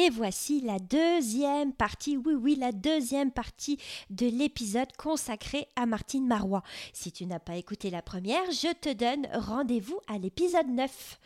et voici la deuxième partie, oui oui, la deuxième partie de l'épisode consacré à Martine Marois. Si tu n'as pas écouté la première, je te donne rendez-vous à l'épisode 9.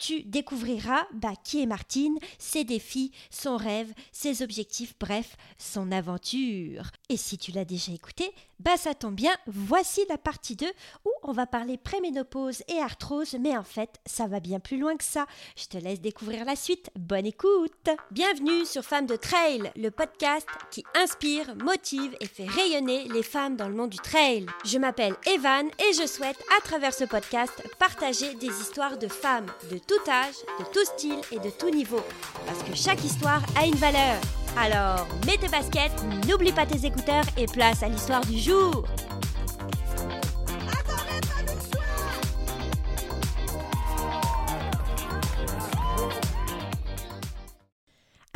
Tu découvriras bah, qui est Martine, ses défis, son rêve, ses objectifs, bref, son aventure. Et si tu l'as déjà écouté, bah ça tombe bien, voici la partie 2 où on va parler préménopause et arthrose, mais en fait, ça va bien plus loin que ça. Je te laisse découvrir la suite. Bonne écoute Bienvenue sur Femmes de Trail, le podcast qui inspire, motive et fait rayonner les femmes dans le monde du trail. Je m'appelle Evan et je souhaite, à travers ce podcast, partager des histoires de femmes de tout âge, de tout style et de tout niveau. Parce que chaque histoire a une valeur. Alors, mets tes baskets, n'oublie pas tes écouteurs et place à l'histoire du jour.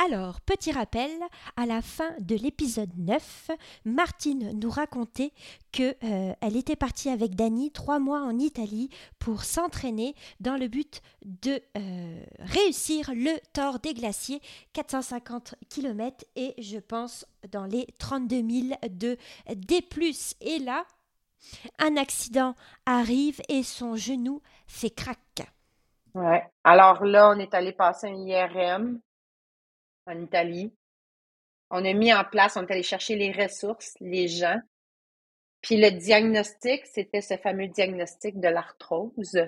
Alors, petit rappel, à la fin de l'épisode 9, Martine nous racontait que euh, était partie avec Dany trois mois en Italie pour s'entraîner dans le but de euh, réussir le Tour des Glaciers, 450 km et je pense dans les 32 000 de D+. Et là, un accident arrive et son genou fait crack. Ouais. Alors là, on est allé passer un IRM en Italie. On a mis en place, on est allé chercher les ressources, les gens. Puis le diagnostic, c'était ce fameux diagnostic de l'arthrose,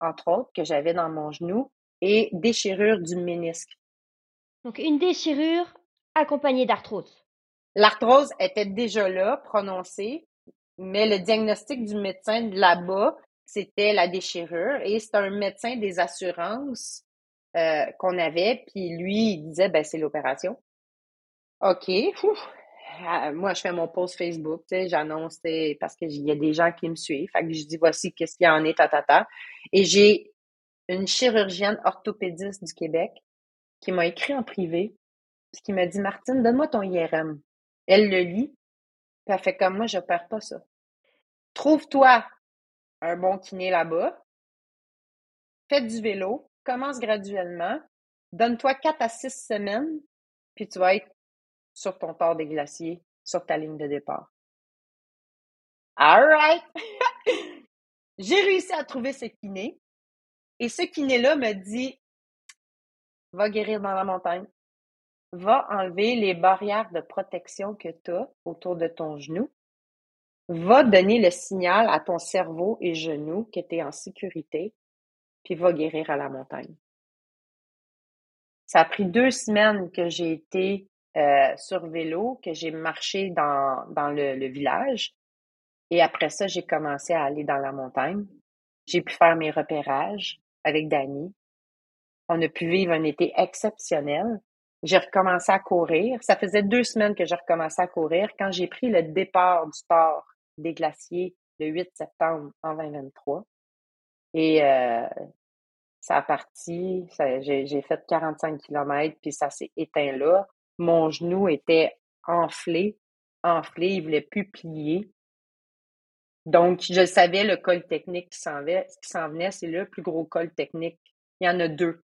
entre autres, que j'avais dans mon genou, et déchirure du ménisque. Donc une déchirure accompagnée d'arthrose. L'arthrose était déjà là, prononcée, mais le diagnostic du médecin là-bas, c'était la déchirure. Et c'est un médecin des assurances euh, qu'on avait, puis lui, il disait, ben, c'est l'opération. OK. Ah, moi, je fais mon post Facebook, j'annonce, parce qu'il y a des gens qui me suivent. Fait que je dis, voici qu'est-ce qu'il y en est, ta, ta. Et j'ai une chirurgienne orthopédiste du Québec qui m'a écrit en privé, puis qui m'a dit, Martine, donne-moi ton IRM. Elle le lit, puis elle fait comme moi, je perds pas ça. Trouve-toi un bon kiné là-bas, fais du vélo, commence graduellement, donne-toi quatre à six semaines, puis tu vas être sur ton port des glaciers, sur ta ligne de départ. All right! J'ai réussi à trouver ce kiné. Et ce kiné-là me dit, va guérir dans la montagne. Va enlever les barrières de protection que tu as autour de ton genou. Va donner le signal à ton cerveau et genou que tu es en sécurité puis va guérir à la montagne. Ça a pris deux semaines que j'ai été euh, sur vélo, que j'ai marché dans, dans le, village. Et après ça, j'ai commencé à aller dans la montagne. J'ai pu faire mes repérages avec Dani. On a pu vivre un été exceptionnel. J'ai recommencé à courir. Ça faisait deux semaines que j'ai recommencé à courir. Quand j'ai pris le départ du port des glaciers le 8 septembre en 2023, et euh, ça a parti, j'ai fait 45 km, puis ça s'est éteint là. Mon genou était enflé, enflé, il voulait plus plier. Donc, je savais le col technique qui s'en venait, c'est le plus gros col technique. Il y en a deux.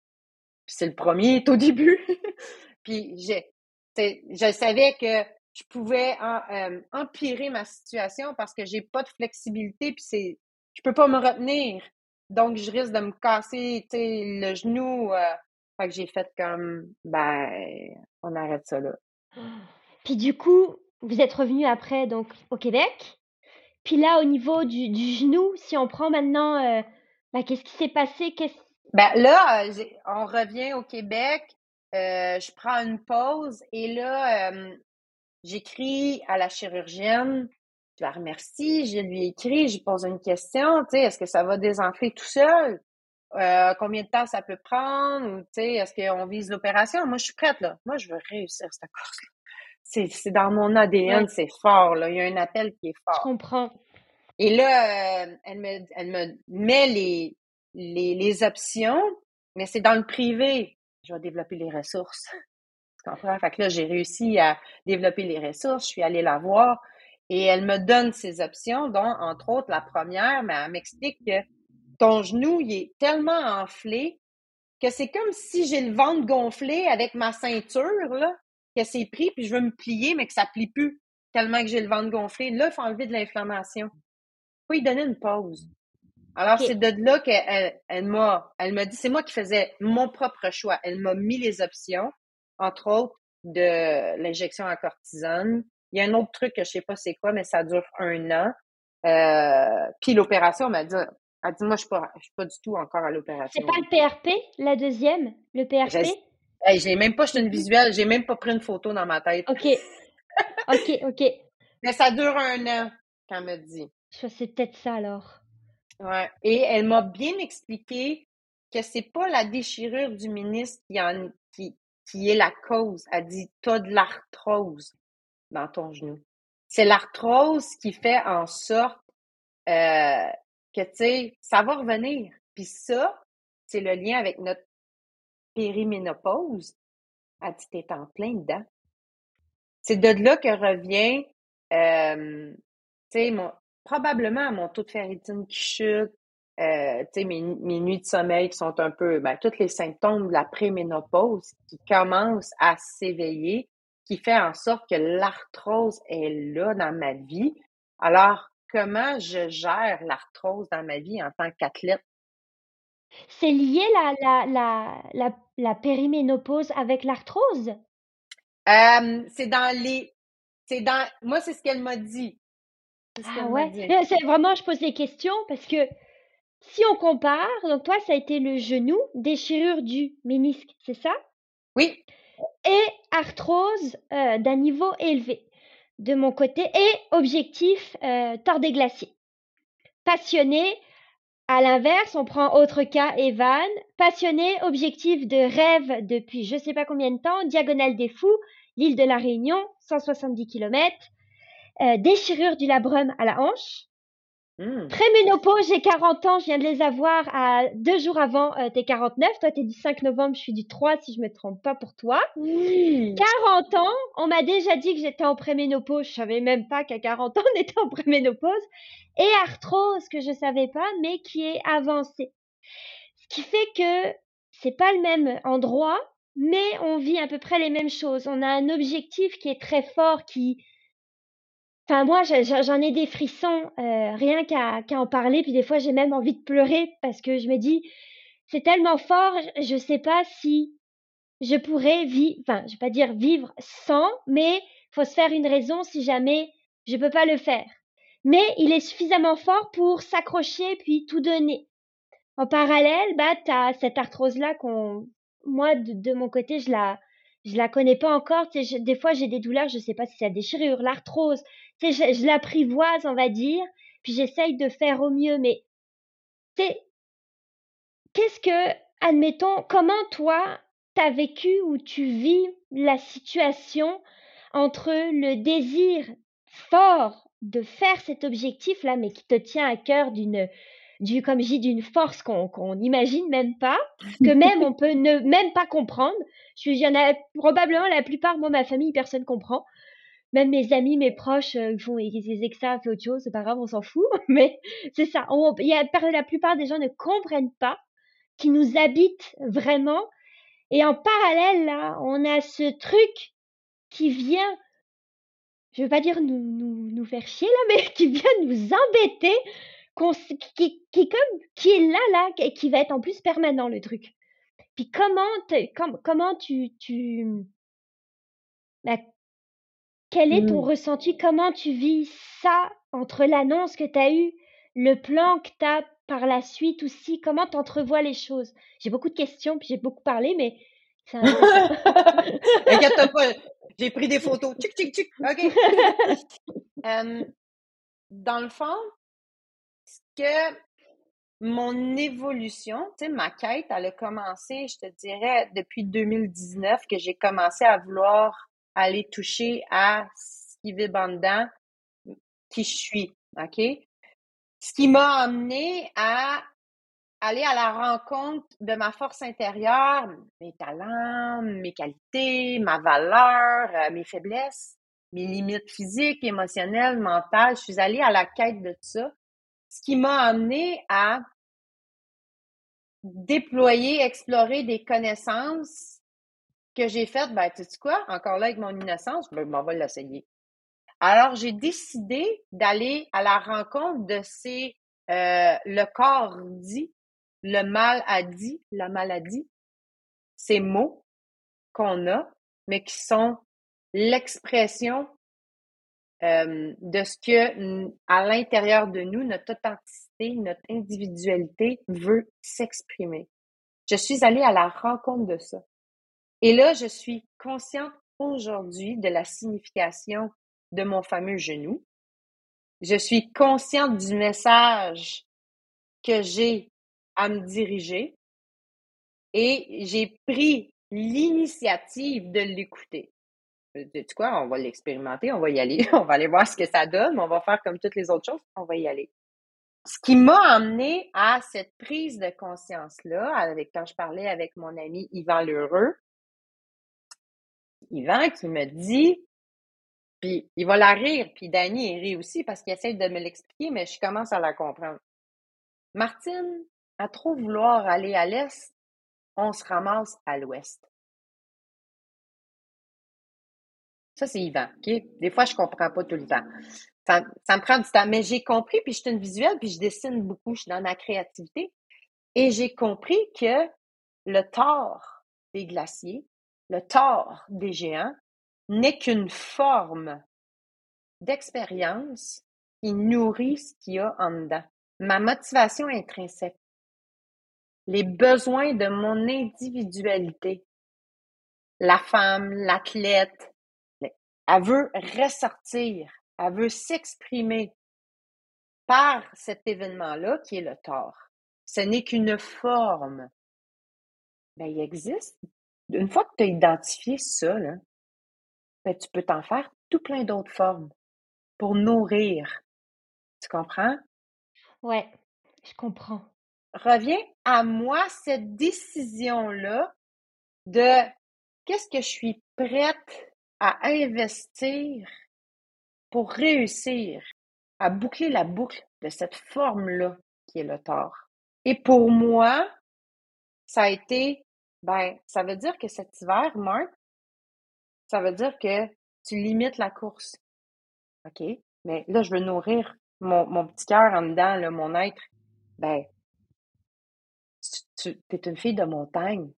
C'est le premier, est au début. puis je savais que je pouvais euh, empirer ma situation parce que j'ai pas de flexibilité, puis c'est je peux pas me retenir. Donc, je risque de me casser, le genou. Euh, fait que j'ai fait comme, ben, on arrête ça là. Puis du coup, vous êtes revenu après, donc, au Québec. Puis là, au niveau du, genou, si on prend maintenant, euh, ben, qu'est-ce qui s'est passé? Ben là, euh, on revient au Québec. je prends une pause et là, j'écris à la chirurgienne je la remercie, je lui écris, je lui pose une question, tu sais, est-ce que ça va désenfler tout seul? Euh, combien de temps ça peut prendre? Tu sais, est-ce qu'on vise l'opération? Moi, je suis prête, là. Moi, je veux réussir cette course-là. C'est, dans mon ADN, c'est fort, là. Il y a un appel qui est fort. Je comprends. Et là, euh, elle, me, elle me met les, les, les options, mais c'est dans le privé. Je vais développer les ressources. Tu comprends? Fait que là, j'ai réussi à développer les ressources. Je suis allée la voir. Et elle me donne ses options, dont, entre autres, la première, mais elle m'explique que ton genou, il est tellement enflé que c'est comme si j'ai le ventre gonflé avec ma ceinture, là, que c'est pris, puis je veux me plier, mais que ça plie plus tellement que j'ai le ventre gonflé. Là, il faut enlever de l'inflammation. Il faut y donner une pause. Alors, c'est de là qu'elle elle, m'a elle m'a dit, c'est moi qui faisais mon propre choix. Elle m'a mis les options, entre autres, de l'injection à cortisone. Il y a un autre truc que je sais pas c'est quoi, mais ça dure un an. Euh, puis l'opération, m'a dit, elle dit, moi, je suis pas, je suis pas du tout encore à l'opération. C'est pas le PRP, la deuxième, le PRP? Hey, j'ai même pas jeté une visuelle, j'ai même pas pris une photo dans ma tête. OK. OK, OK. Mais ça dure un an, qu'elle me dit. C'est peut-être ça alors. Ouais. Et elle m'a bien expliqué que c'est pas la déchirure du ministre qui, en, qui, qui est la cause. Elle dit, t'as de l'arthrose dans ton genou. C'est l'arthrose qui fait en sorte euh, que, tu sais, ça va revenir. Puis ça, c'est le lien avec notre périménopause. Elle dit, t'es en plein dedans. C'est de là que revient, tu sais, probablement mon taux de ferritine qui chute, euh, mes, mes, nuits de sommeil qui sont un peu, ben, tous les symptômes de la préménopause qui commencent à s'éveiller, qui fait en sorte que l'arthrose est là dans ma vie. Alors, comment je gère l'arthrose dans ma vie en tant qu'athlète? C'est lié la, la, la, la, la périménopause avec l'arthrose? Euh, c'est dans les. C'est dans. Moi, c'est ce qu'elle m'a dit. Ah ouais? C'est vraiment, je pose des questions parce que si on compare, donc toi, ça a été le genou, déchirure du ménisque, c'est ça? Oui. Et arthrose euh, d'un niveau élevé de mon côté et objectif euh, des glaciers. Passionné, à l'inverse, on prend autre cas, Evan, passionné, objectif de rêve depuis je sais pas combien de temps, diagonale des fous, l'île de la Réunion, 170 km, euh, déchirure du labrum à la hanche. Mmh. Préménopause, j'ai 40 ans, je viens de les avoir à deux jours avant euh, tes 49. Toi, tu es du 5 novembre, je suis du 3 si je me trompe pas pour toi. 40 ans, on m'a déjà dit que j'étais en préménopause. Je savais même pas qu'à 40 ans, on était en préménopause. Et arthrose, que je savais pas, mais qui est avancée. Ce qui fait que c'est pas le même endroit, mais on vit à peu près les mêmes choses. On a un objectif qui est très fort, qui, Enfin, moi, j'en ai des frissons euh, rien qu'à en parler. Puis des fois, j'ai même envie de pleurer parce que je me dis, c'est tellement fort, je ne sais pas si je pourrais vivre, enfin, je vais pas dire vivre sans, mais faut se faire une raison si jamais je peux pas le faire. Mais il est suffisamment fort pour s'accrocher puis tout donner. En parallèle, bah, as cette arthrose-là qu'on, moi, de, mon côté, je la, je la connais pas encore. des fois, j'ai des douleurs, je sais pas si c'est la déchirure, l'arthrose, je, je l'apprivoise, on va dire, puis j'essaye de faire au mieux, mais qu'est-ce que, admettons, comment toi, t'as vécu ou tu vis la situation entre le désir fort de faire cet objectif-là, mais qui te tient à cœur d'une, du, comme je d'une force qu'on n'imagine même pas, que même on peut ne même pas comprendre. Je suis, il y en a probablement la plupart, moi, ma famille, personne comprend même mes amis, mes proches, euh, font ils que ça fait autre chose, c'est pas grave, on s'en fout. Mais c'est ça. Il y a, la plupart des gens ne comprennent pas, qui nous habitent vraiment. Et en parallèle, là, on a ce truc qui vient, je veux pas dire nous, nous, nous faire chier là, mais qui vient nous embêter, qui, qui, comme, qui est là, là, et qui va être en plus permanent, le truc. Puis comment, comment tu, tu, bah, quel est ton mmh. ressenti? Comment tu vis ça entre l'annonce que tu as eue, le plan que tu as par la suite aussi? Comment tu entrevois les choses? J'ai beaucoup de questions, puis j'ai beaucoup parlé, mais Inquiète pas, j'ai pris des photos. Tchic, tchic, tchic. OK. dans le fond, que mon évolution, tu sais, ma quête, elle a commencé, je te dirais, depuis 2019 que j'ai commencé à vouloir aller toucher à ce qui vibre en dedans, qui je suis, OK? Ce qui m'a amené à aller à la rencontre de ma force intérieure, mes talents, mes qualités, ma valeur, euh, mes faiblesses, mes limites physiques, émotionnelles, mentales. Je suis allée à la quête de ça. Ce qui m'a amené à déployer, explorer des connaissances que j'ai faites, ben, tu sais quoi, encore là avec mon innocence, ben, je m'en vais l'essayer. Alors, j'ai décidé d'aller à la rencontre de ces, euh, le corps dit, le mal a dit, la maladie, ces mots qu'on a, mais qui sont l'expression euh, de ce que à l'intérieur de nous, notre authenticité, notre individualité veut s'exprimer. Je suis allée à la rencontre de ça. Et là, je suis consciente aujourd'hui de la signification de mon fameux genou. Je suis consciente du message que j'ai à me diriger et j'ai pris l'initiative de l'écouter. Tu sais quoi, on va l'expérimenter, on va y aller, on va aller voir ce que ça donne, on va faire comme toutes les autres choses, on va y aller. Ce qui m'a amené à cette prise de conscience-là, avec quand je parlais avec mon ami Yvan Lheureux, Yvan qui me dit, puis il va la rire, puis Danny il rit aussi parce qu'il essaie de me l'expliquer, mais je commence à la comprendre. Martine, à trop vouloir aller à l'est, on se ramasse à l'ouest. Ça, c'est Yvan? Des fois, je comprends pas tout le temps. Ça, ça me prend du temps, mais j'ai compris, puis je suis une visuelle, puis je dessine beaucoup, je suis dans ma créativité. Et j'ai compris que le tort des glaciers, le tort des géants, n'est qu'une forme d'expérience qui nourrit ce qu'il y a en dedans. Ma motivation intrinsèque, les besoins de mon individualité, la femme, l'athlète, elle veut ressortir, elle veut s'exprimer par cet événement-là qui est le tort. Ce n'est qu'une forme. Ben, il existe. Une fois que tu as identifié ça, là, ben, tu peux t'en faire tout plein d'autres formes pour nourrir. Tu comprends? Ouais, je comprends. Reviens à moi cette décision-là de qu'est-ce que je suis prête à investir pour réussir à boucler la boucle de cette forme-là qui est le tort. Et pour moi, ça a été, ben, ça veut dire que cet hiver, Marc, ça veut dire que tu limites la course. OK? Mais là, je veux nourrir mon, mon petit cœur en dedans, là, mon être. Ben, tu, es une fille de montagne.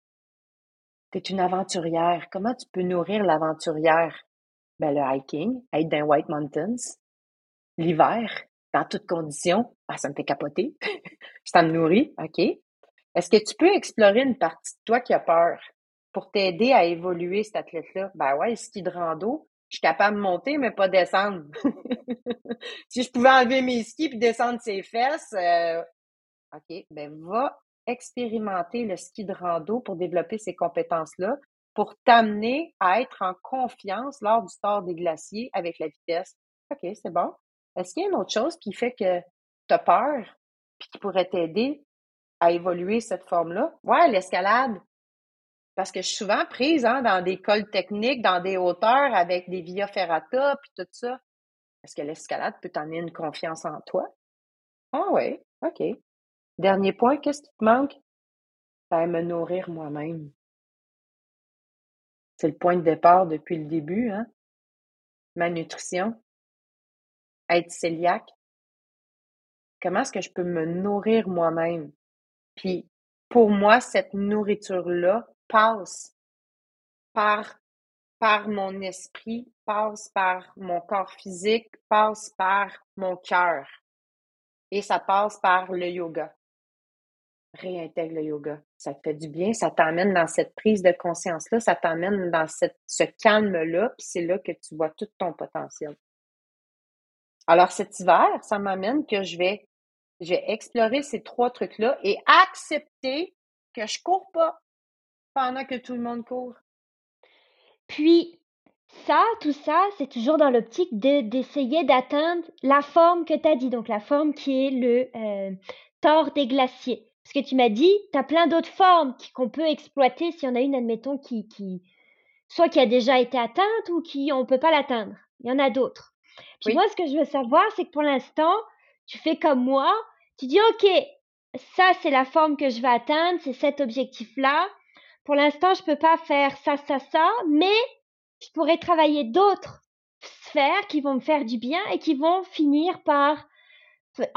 Tu es une aventurière. Comment tu peux nourrir l'aventurière? Ben, le hiking, être dans White Mountains, l'hiver, dans toutes conditions, ah, ça me fait capoter. ça me nourrit, OK? Est-ce que tu peux explorer une partie de toi qui a peur? pour t'aider à évoluer cet athlète-là? Ben ouais, ski de rando, je suis capable de monter, mais pas descendre. si je pouvais enlever mes skis puis descendre ses fesses, euh, OK, ben va expérimenter le ski de rando pour développer ces compétences-là, pour t'amener à être en confiance lors du tort des glaciers avec la vitesse. OK, c'est bon. Est-ce qu'il y a une autre chose qui fait que tu as peur puis qui pourrait t'aider à évoluer cette forme-là? Ouais, l'escalade. Parce que je suis souvent prise hein, dans des cols techniques, dans des hauteurs avec des via ferrata, puis tout ça. Est-ce que l'escalade peut t'amener une confiance en toi? Ah oui, OK. Dernier point, qu'est-ce qui te manque? Ben, me nourrir moi-même. C'est le point de départ depuis le début, hein? Ma nutrition. Être cœliaque. Comment est-ce que je peux me nourrir moi-même? Puis, pour moi, cette nourriture-là, passe par, par mon esprit, passe par mon corps physique, passe par mon cœur. Et ça passe par le yoga. Réintègre le yoga. Ça te fait du bien, ça t'amène dans cette prise de conscience-là, ça t'amène dans ce calme-là, puis c'est là que tu vois tout ton potentiel. Alors cet hiver, ça m'amène que je vais, je vais explorer ces trois trucs-là et accepter que je cours pas, pendant que tout le monde court. Puis, ça, tout ça, c'est toujours dans l'optique d'essayer d'atteindre la forme que tu as dit, donc la forme qui est le euh, tort des glaciers. Parce que tu m'as dit, tu as plein d'autres formes qu'on peut exploiter si on a une, admettons, qui, qui, soit qui a déjà été atteinte ou qui on ne peut pas l'atteindre. Il y en a d'autres. Puis moi, ce que je veux savoir, c'est que pour l'instant, tu fais comme moi, tu dis, OK, ça, c'est la forme que je vais atteindre, c'est cet objectif-là. Pour l'instant, je peux pas faire ça, ça, ça, mais je pourrais travailler d'autres sphères qui vont me faire du bien et qui vont finir par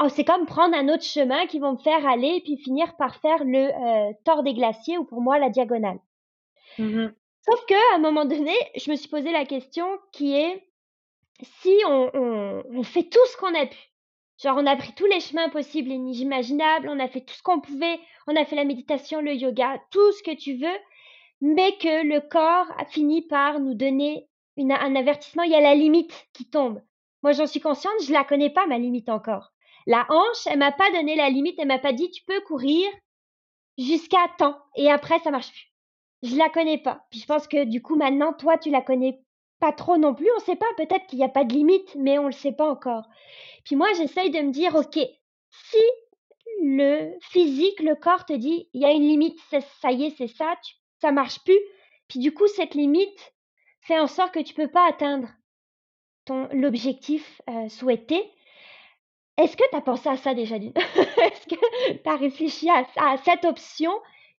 c'est comme prendre un autre chemin qui vont me faire aller et puis finir par faire le euh, tort des glaciers ou pour moi la diagonale. Mmh Sauf que à un moment donné, je me suis posé la question qui est si on, on, on fait tout ce qu'on a pu, genre on a pris tous les chemins possibles et inimaginables, on a fait tout ce qu'on pouvait, on a fait la méditation, le yoga, tout ce que tu veux, mais que le corps a fini par nous donner une, un avertissement, il y a la limite qui tombe. Moi, j'en suis consciente, je la connais pas, ma limite encore. La hanche, elle m'a pas donné la limite, elle m'a pas dit tu peux courir jusqu'à temps et après ça marche plus. Je la connais pas. Puis je pense que du coup maintenant toi tu la connais pas trop non plus, on sait pas, peut-être qu'il n'y a pas de limite, mais on le sait pas encore. Puis moi j'essaye de me dire OK, si le physique, le corps te dit il y a une limite, ça y est, c'est ça, tu, ça marche plus. Puis du coup cette limite fait en sorte que tu peux pas atteindre ton l'objectif euh, souhaité. Est-ce que tu as pensé à ça déjà Est-ce que tu as réfléchi à, à, cette option?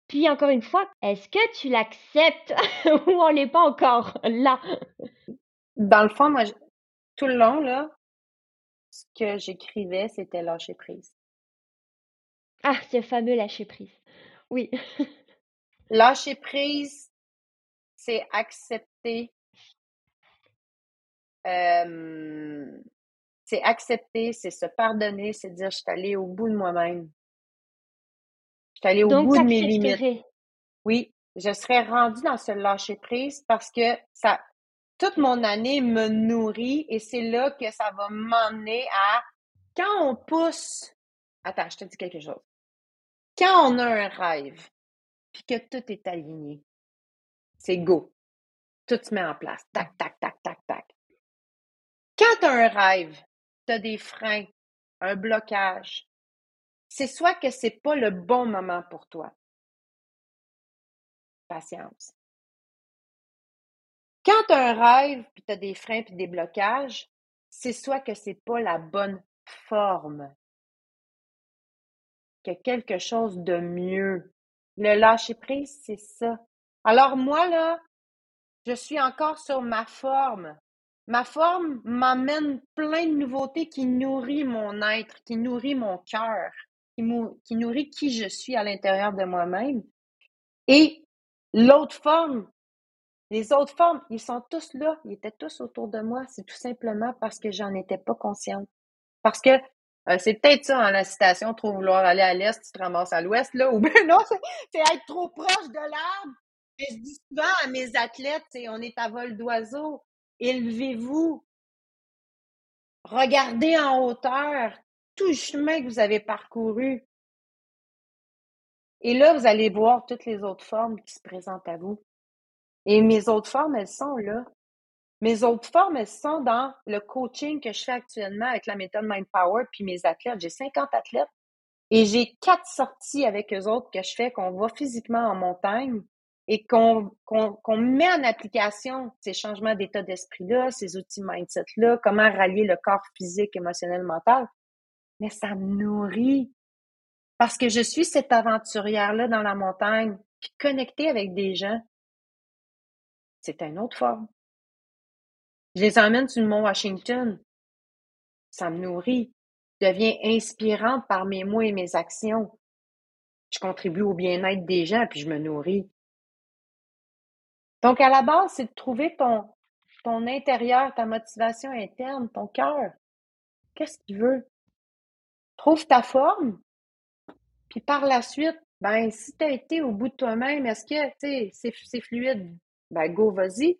Puis encore une fois, est-ce que tu l'acceptes? Ou on n'est pas encore là? Dans le fond, moi, tout le long, là, ce que j'écrivais, c'était lâcher prise. Ah, ce fameux lâcher prise. Oui. lâcher prise, c'est accepter euh, c'est accepter, c'est se pardonner, c'est dire je suis allée au bout de moi-même. Je suis allée au bout de mes limites. Oui, je serais rendue dans ce lâcher prise parce que ça, toute mon année me nourrit et c'est là que ça va m'emmener à quand on pousse. Attends, je te dis quelque chose. Quand on a un rêve, puis que tout est aligné, c'est go. Tout se met en place. Tac, tac, tac, tac, tac. Quand tu as un rêve, tu des freins, un blocage, c'est soit que c'est pas le bon moment pour toi. Patience. Quand tu as un rêve, puis tu as des freins puis des blocages, c'est soit que c'est pas la bonne forme, que quelque chose de mieux. Le lâcher prise, c'est ça. Alors moi, là, je suis encore sur ma forme. Ma forme m'amène plein de nouveautés qui nourrit mon être, qui nourrit mon cœur, qui, nourrit qui je suis à l'intérieur de moi-même. Et l'autre forme, les autres formes, ils sont tous là, ils étaient tous autour de moi. C'est tout simplement parce que j'en étais pas consciente. Parce que euh, c'est peut-être ça, en la citation, trop vouloir aller à l'est, tu te ramasses à l'ouest, là, ou bien non, c'est être trop proche de l'arbre. Mais je dis souvent à mes athlètes, on est à vol d'oiseau. Élevez-vous. Regardez en hauteur tout le chemin que vous avez parcouru. Et là, vous allez voir toutes les autres formes qui se présentent à vous. Et mes autres formes, elles sont là. Mes autres formes, elles sont dans le coaching que je fais actuellement avec la méthode Mind Power puis mes athlètes. J'ai 50 athlètes et j'ai quatre sorties avec eux autres que je fais, qu'on va physiquement en montagne et qu'on met en application ces changements d'état d'esprit-là, ces outils mindset-là, comment rallier le corps physique, émotionnel, mental, mais ça me nourrit. Parce que je suis cette aventurière-là dans la montagne, puis connectée avec des gens, c'est une autre forme. Je les emmène sur le mont Washington, ça me nourrit. Je deviens inspirante par mes mots et mes actions. Je contribue au bien-être des gens, puis je me nourris. Donc, à la base, c'est de trouver ton, ton intérieur, ta motivation interne, ton cœur. Qu'est-ce qu'il veut? Trouve ta forme. Puis par la suite, ben, si tu as été au bout de toi-même, est-ce que c'est, c'est fluide? Ben, go, vas-y.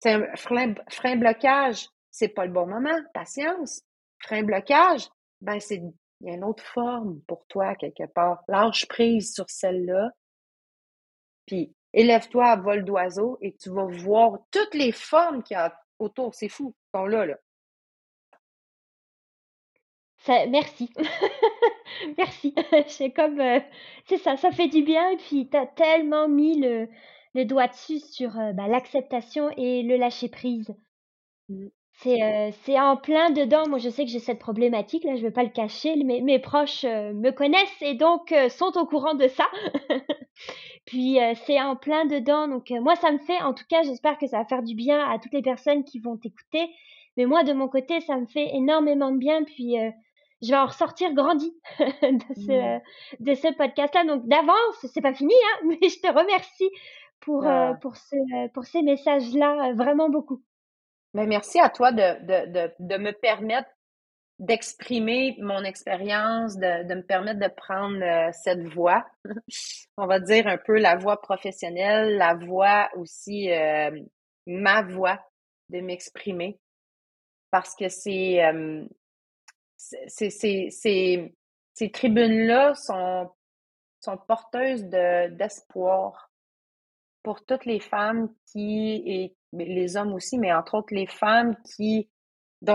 C'est un frein, frein blocage, c'est pas le bon moment. Patience. Frein blocage, ben, c'est, il y a une autre forme pour toi quelque part. Lâche prise sur celle-là. Puis élève-toi à vol d'oiseau et tu vas voir toutes les formes qu'il y a autour. C'est fou, ils sont là, là. merci. merci. C'est comme, euh, c'est ça, ça fait du bien. Et puis, tu as tellement mis le, le doigt dessus sur euh, bah, l'acceptation et le lâcher Mmh. C'est en plein dedans. Moi, je sais que j'ai cette problématique là, je vais pas le cacher. Mes, mes proches me connaissent et donc sont au courant de ça. Puis c'est en plein dedans. Donc moi, ça me fait, en tout cas, j'espère que ça va faire du bien à toutes les personnes qui vont t'écouter. Mais moi, de mon côté, ça me fait énormément de bien. Puis je vais en ressortir grandi de ce, mmh. de ce podcast-là. Donc d'avance, c'est pas fini, hein, mais je te remercie pour, ah. pour, ce, pour ces messages-là, vraiment beaucoup. Mais merci à toi de, de, de, de me permettre d'exprimer mon expérience, de, de, me permettre de prendre euh, cette voix, on va dire un peu la voix professionnelle, la voix aussi, euh, ma voix, de m'exprimer. Parce que c'est, euh, ces tribunes-là sont, sont porteuses de, d'espoir pour toutes les femmes qui, et les hommes aussi, mais entre autres les femmes qui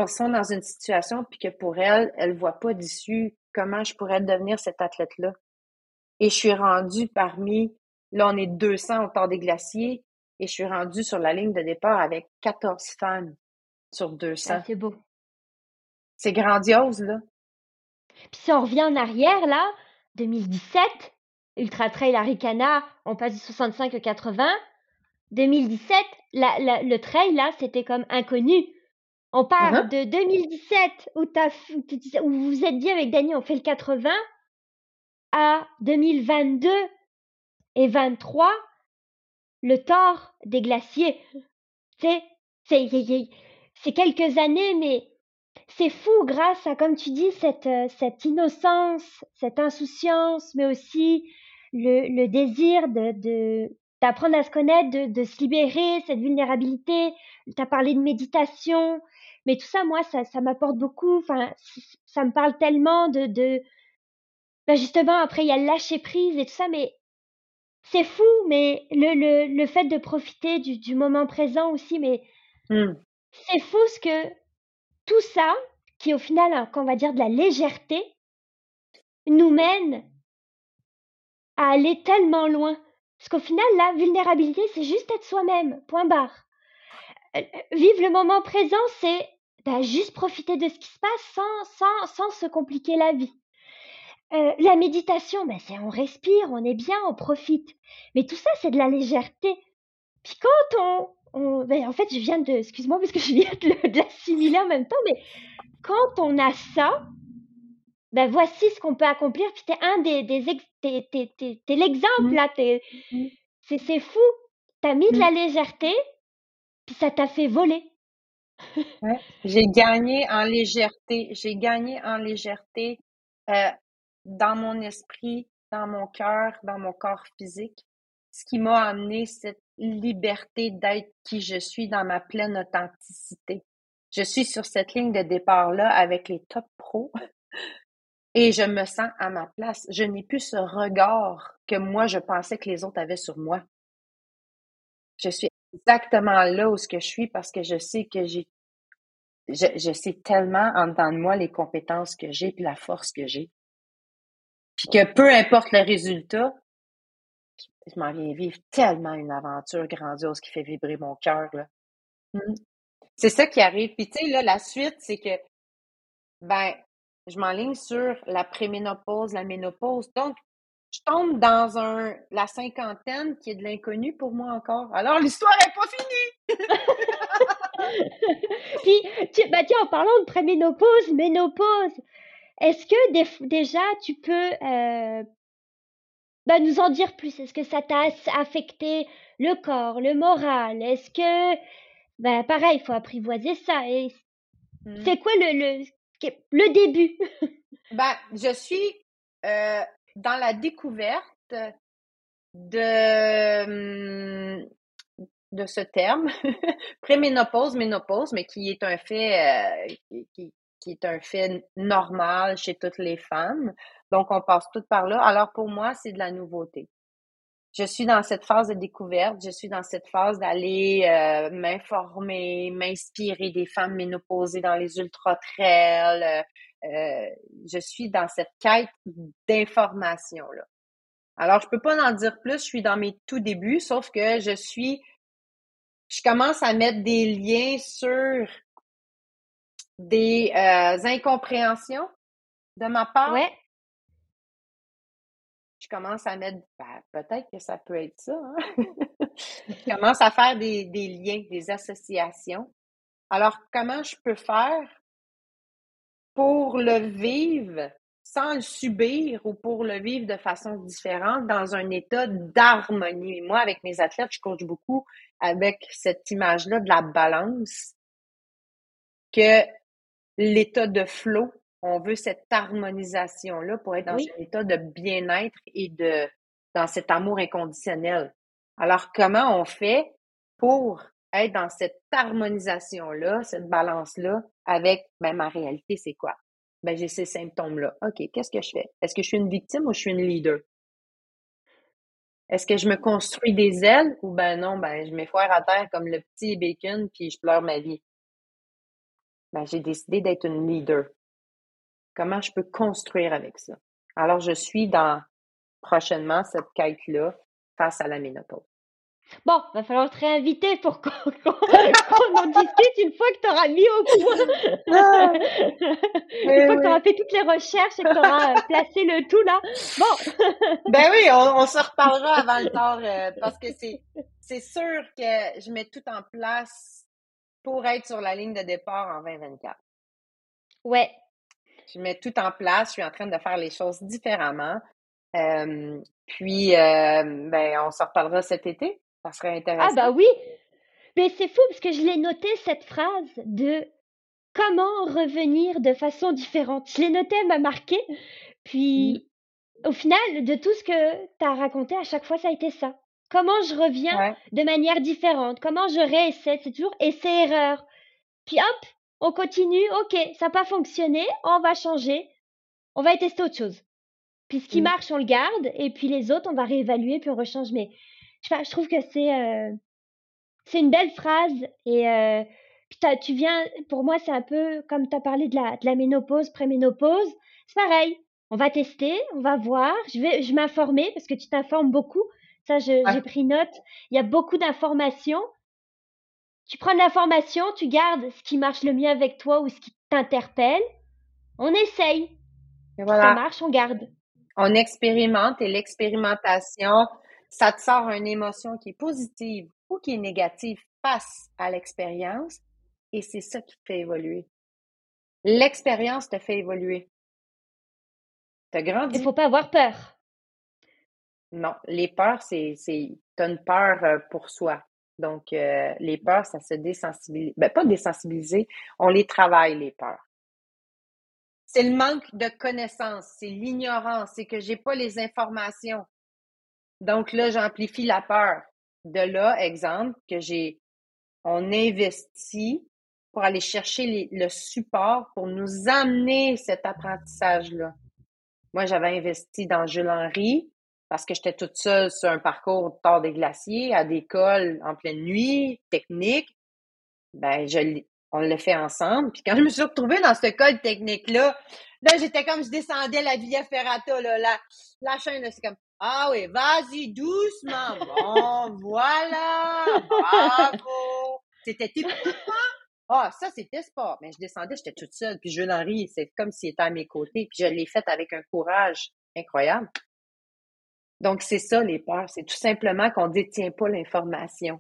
sont dans une situation puis que pour elles, elles ne voient pas d'issue, comment je pourrais devenir cette athlète-là? Et je suis rendue parmi, là on est 200 au temps des glaciers, et je suis rendue sur la ligne de départ avec 14 femmes sur 200. Ah, c'est beau. C'est grandiose, là. Puis si on revient en arrière, là, 2017, Ultra Trail Aricana, on passe du 65 au 80. 2017, le trail, là, c'était comme inconnu. On part uh-huh. de 2017, où, où vous vous êtes dit avec Dany, on fait le 80, à 2022 et 23, le tort des glaciers. C'est, c'est, quelques années, mais c'est fou grâce à, comme tu dis, cette, cette innocence, cette insouciance, mais aussi le, le désir de, de, d'apprendre à se connaître, de, de se libérer, cette vulnérabilité. Tu as parlé de méditation, mais tout ça, moi, ça, ça m'apporte beaucoup. Enfin, ça me parle tellement de, de... Ben justement, après, il y a le lâcher prise et tout ça, mais c'est fou, mais le, le, le fait de profiter du, du moment présent aussi, mais mmh. c'est fou ce que tout ça, qui au final, qu'on va dire de la légèreté, nous mène à aller tellement loin. Parce qu'au final, la vulnérabilité, c'est juste être soi-même, point barre. Euh, euh, vivre le moment présent, c'est bah, juste profiter de ce qui se passe sans, sans, sans se compliquer la vie. Euh, la méditation, bah, c'est on respire, on est bien, on profite. Mais tout ça, c'est de la légèreté. Puis quand on... ben, en fait, je viens de... Excuse-moi parce que je viens de, l'assimiler en même temps, mais quand on a ça, ben voici ce qu'on peut accomplir. Puis t'es un des, des t'es, l'exemple mmh. là. Mmh. c'est, c'est fou. T'as mis de mmh. la légèreté, puis ça t'a fait voler. ouais. J'ai gagné en légèreté. J'ai gagné en légèreté euh, dans mon esprit, dans mon cœur, dans mon corps physique. Ce qui m'a amené cette liberté d'être qui je suis dans ma pleine authenticité. Je suis sur cette ligne de départ-là avec les top pros et je me sens à ma place. Je n'ai plus ce regard que moi, je pensais que les autres avaient sur moi. Je suis exactement là où ce que je suis parce que je sais que j'ai je, je, sais tellement en dedans de moi les compétences que j'ai et la force que j'ai. Puis que peu importe le résultat, je m'en viens vivre tellement une aventure grandiose qui fait vibrer mon cœur. Mmh. C'est ça qui arrive. Puis tu sais, là, la suite, c'est que ben, je m'enligne sur la préménopause, la ménopause. Donc, je tombe dans un la cinquantaine qui est de l'inconnu pour moi encore. Alors, l'histoire n'est pas finie! Puis, bah, tiens, en parlant de préménopause, ménopause, est-ce que déjà tu peux euh, bah, nous en dire plus? Est-ce que ça t'a affecté le corps, le moral? Est-ce que, bah, pareil, il faut apprivoiser ça? Et mmh. c'est quoi le, le, le début Ben, je suis euh, dans la découverte de, hum, de ce terme, préménopause, ménopause, mais qui est un fait, euh, qui, qui, est un fait normal chez toutes les femmes. Donc, on passe tout par là. Alors, pour moi, c'est de la nouveauté. Je suis dans cette phase de découverte, je suis dans cette phase d'aller euh, m'informer, m'inspirer des femmes ménopausées dans les ultra-trails, euh, je suis dans cette quête d'information-là. Alors, je peux pas en dire plus, je suis dans mes tout débuts, sauf que je suis, je commence à mettre des liens sur des euh, incompréhensions de ma part. Je commence à mettre, ben, peut-être que ça peut être ça. Hein? je commence à faire des, des liens, des associations. Alors, comment je peux faire pour le vivre sans le subir ou pour le vivre de façon différente dans un état d'harmonie? Moi, avec mes athlètes, je coach beaucoup avec cette image-là de la balance, que l'état de flow, on veut cette harmonisation-là pour être dans un état de bien-être et de dans cet amour inconditionnel. Alors, comment on fait pour être dans cette harmonisation-là, cette balance-là avec ben, ma réalité, c'est quoi? Ben, j'ai ces symptômes-là. OK, qu'est-ce que je fais? Est-ce que je suis une victime ou je suis une leader? Est-ce que je me construis des ailes ou ben non, ben je m'effoire à terre comme le petit bacon puis je pleure ma vie? Ben, j'ai décidé d'être une leader. Comment je peux construire avec ça? Alors, je suis dans prochainement cette quête-là face à la ménopause. Bon, va falloir te réinviter pour qu'on en discute une fois que tu auras mis au point. Ah! une fois que tu auras fait toutes les recherches et que tu auras euh, placé le tout là. Bon. ben oui, on, se reparlera avant le temps euh, parce que c'est, c'est sûr que je mets tout en place pour être sur la ligne de départ en 2024. Ouais. Je mets tout en place, je suis en train de faire les choses différemment. Euh, puis, ben, on se reparlera cet été. Ça serait intéressant. Ah bah oui. Mais c'est fou parce que je l'ai noté cette phrase de comment revenir de façon différente. Je l'ai noté, elle m'a marqué. Puis au final, de tout ce que tu as raconté, à chaque fois, ça a été ça. Comment je reviens de manière différente, comment je réessaie, c'est toujours essai-erreur. Puis hop, on continue, ok, ça n'a pas fonctionné, on va changer, on va tester autre chose. Puis ce qui mmh. marche, on le garde, et puis les autres, on va réévaluer, puis on rechange. Mais je, trouve que c'est euh, c'est une belle phrase et euh, tu viens, pour moi, c'est un peu comme tu as parlé de la, de la ménopause, préménopause. C'est pareil. On va tester, on va voir. Je vais, je m'informer parce que tu t'informes beaucoup. Ça, j'ai pris note. Il y a beaucoup d'informations. Tu prends de l'information, tu gardes ce qui marche le mieux avec toi ou ce qui t'interpelle. On essaye. voilà. Ça marche, on garde. On expérimente et l'expérimentation, ça te sort une émotion qui est positive ou qui est négative face à l'expérience et c'est ça qui te fait évoluer. L'expérience te fait évoluer. Tu grandi. Il faut pas avoir peur. Non, les peurs, c'est, c'est, as une peur euh, pour soi. Donc, euh, les peurs, ça se désensibilise. Ben, pas désensibiliser, on les travaille, les peurs. C'est le manque de connaissances, c'est l'ignorance, c'est que j'ai pas les informations. Donc là, j'amplifie la peur. De là, exemple, que j'ai, on investit pour aller chercher le support pour nous amener cet apprentissage-là. Moi, j'avais investi dans Jules Henry parce que j'étais toute seule sur un parcours tard des glaciers, à des cols en pleine nuit, technique. Ben, je, on l'a fait ensemble. Puis quand je me suis retrouvée dans ce col technique-là, là, j'étais comme je descendais la Via Ferrata, là, la, la chaîne, c'est comme ah oui, vas-y doucement. Bon, voilà. Bravo. C'était typiquement. Ah, ça, c'était sport. Mais je descendais, j'étais toute seule. Puis Jules Henry, c'est comme s'il était à mes côtés. Puis je l'ai fait avec un courage incroyable. Donc, c'est ça, les peurs. C'est tout simplement qu'on détient pas l'information.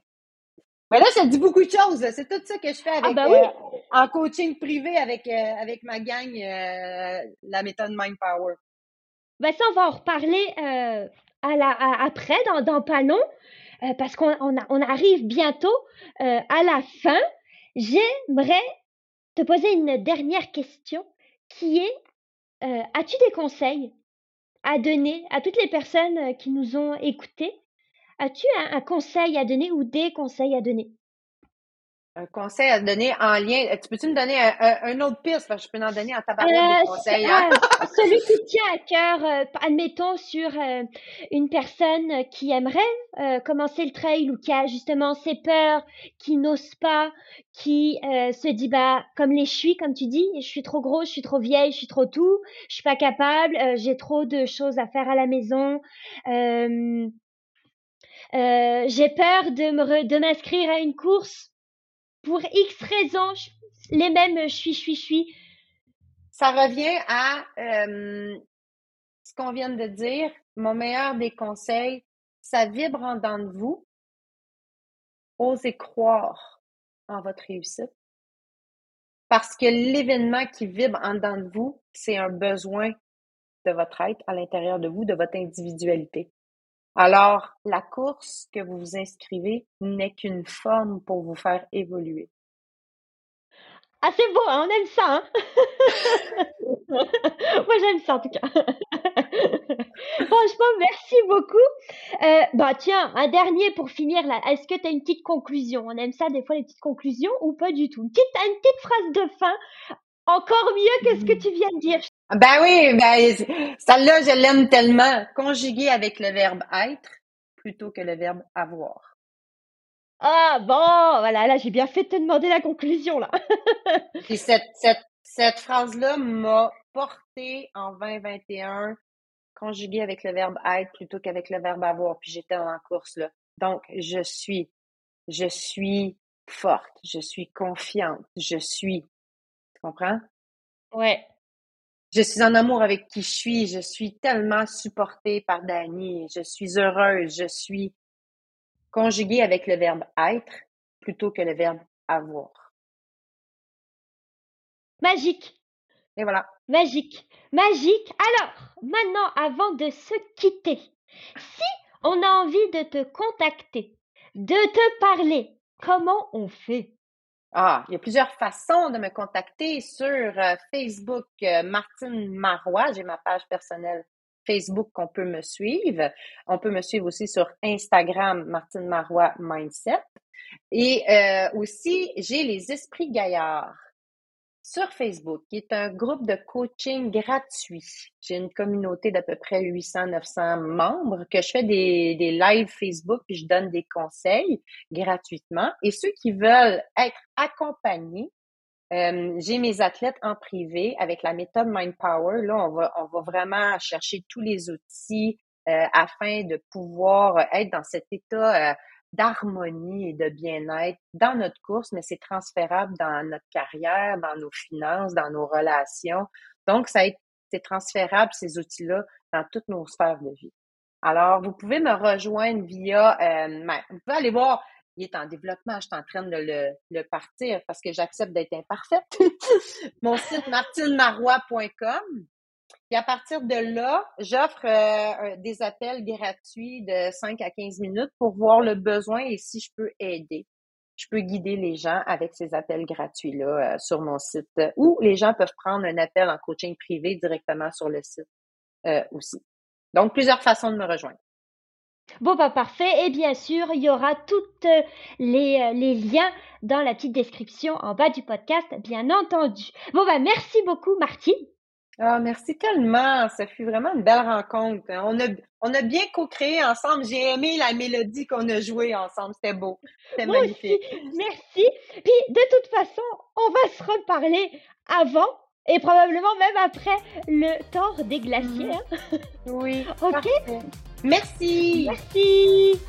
Mais là, ça dit beaucoup de choses. C'est tout ça que je fais ah, avec, ben oui. Euh, en coaching privé avec, euh, avec ma gang, euh, la méthode Mind Power. Ben ça, on va en reparler euh, à la, après, dans, dans pas euh, parce qu'on on, on, arrive bientôt euh, à la fin. J'aimerais te poser une dernière question qui est, as-tu des conseils à donner à toutes les personnes qui nous ont écoutés. As-tu un conseil à donner ou des conseils à donner? Un conseil à donner en lien. Tu peux-tu me donner un, autre piste? Parce que je peux en donner en tabac euh, des conseils. Hein? celui qui tient à cœur, euh, admettons, sur euh, une personne qui aimerait commencer le trail ou qui a justement ses peurs, qui n'ose pas, qui se dit, bah, comme les suis, comme tu dis, je suis trop grosse, je suis trop vieille, je suis trop tout, je suis pas capable, j'ai trop de choses à faire à la maison. j'ai peur de me de m'inscrire à une course pour X raisons, les mêmes je suis, je suis, je suis. Ça revient à euh, ce qu'on vient de dire. Mon meilleur des conseils, ça vibre en dedans de vous. Osez croire en votre réussite. Parce que l'événement qui vibre en dedans de vous, c'est un besoin de votre être à l'intérieur de vous, de votre individualité. Alors, la course que vous vous inscrivez n'est qu'une forme pour vous faire évoluer. Ah, c'est beau, hein, on aime ça. Hein Moi, j'aime ça en tout cas. Franchement, merci beaucoup. Euh, bah tiens, un dernier pour finir là. Est-ce que tu as une petite conclusion? On aime ça des fois les petites conclusions ou pas du tout? Une petite, une petite phrase de fin, encore mieux que ce que tu viens de dire. Ben oui, ben celle-là, je l'aime tellement. Conjuguée avec le verbe être plutôt que le verbe avoir. Ah bon, voilà, là j'ai bien fait de te demander la conclusion là. Et cette, cette, cette phrase-là m'a porté en 2021 conjuguée avec le verbe être plutôt qu'avec le verbe avoir. Puis j'étais en course là. Donc, je suis, je suis forte, je suis confiante, je suis. Tu comprends? Ouais. Je suis en amour avec qui je suis. Je suis tellement supportée par Dani. Je suis heureuse. Je suis conjuguée avec le verbe être plutôt que le verbe avoir. Magique. Et voilà. Magique. Magique. Alors, maintenant, avant de se quitter, si on a envie de te contacter, de te parler, comment on fait? Ah, il y a plusieurs façons de me contacter sur euh, Facebook, euh, Martine Marois. J'ai ma page personnelle Facebook qu'on peut me suivre. On peut me suivre aussi sur Instagram, Martine Marois Mindset. Et euh, aussi, j'ai les Esprits Gaillards sur Facebook, qui est un groupe de coaching gratuit. J'ai une communauté d'à peu près 800-900 membres que je fais des, des lives Facebook puis je donne des conseils gratuitement. Et ceux qui veulent être accompagnés, euh, j'ai mes athlètes en privé avec la méthode Mind Power. Là, on va, on va vraiment chercher tous les outils euh, afin de pouvoir être dans cet état euh, d'harmonie et de bien-être dans notre course, mais c'est transférable dans notre carrière, dans nos finances, dans nos relations. Donc, ça c'est transférable, ces outils-là, dans toutes nos sphères de vie. Alors, vous pouvez me rejoindre via, euh, ben, vous pouvez aller voir, il est en développement, je suis en train de le, partir parce que j'accepte d'être imparfaite. Mon site martinemarois.com. Et à partir de là, j'offre euh, des appels gratuits de 5 à 15 minutes pour voir le besoin et si je peux aider. Je peux guider les gens avec ces appels gratuits-là euh, sur mon site ou les gens peuvent prendre un appel en coaching privé directement sur le site euh, aussi. Donc, plusieurs façons de me rejoindre. Bon, bah parfait. Et bien sûr, il y aura tous les, les, liens dans la petite description en bas du podcast, bien entendu. Bon, bah merci beaucoup, Martine. Ah, merci tellement. Ça fut vraiment une belle rencontre. On a, on a bien co-créé ensemble. J'ai aimé la mélodie qu'on a jouée ensemble. C'était beau. C'était magnifique. Merci. Puis, de toute façon, on va se reparler avant et probablement même après le temps des glaciers. Hein. Oui. ok. Merci. Merci.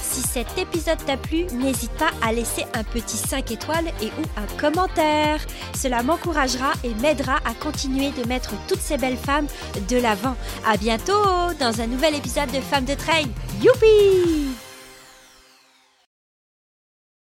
Si cet épisode t'a plu, n'hésite pas à laisser un petit 5 étoiles et ou un commentaire. Cela m'encouragera et m'aidera à continuer de mettre toutes ces belles femmes de l'avant. À bientôt dans un nouvel épisode de Femmes de Trail. Youpi!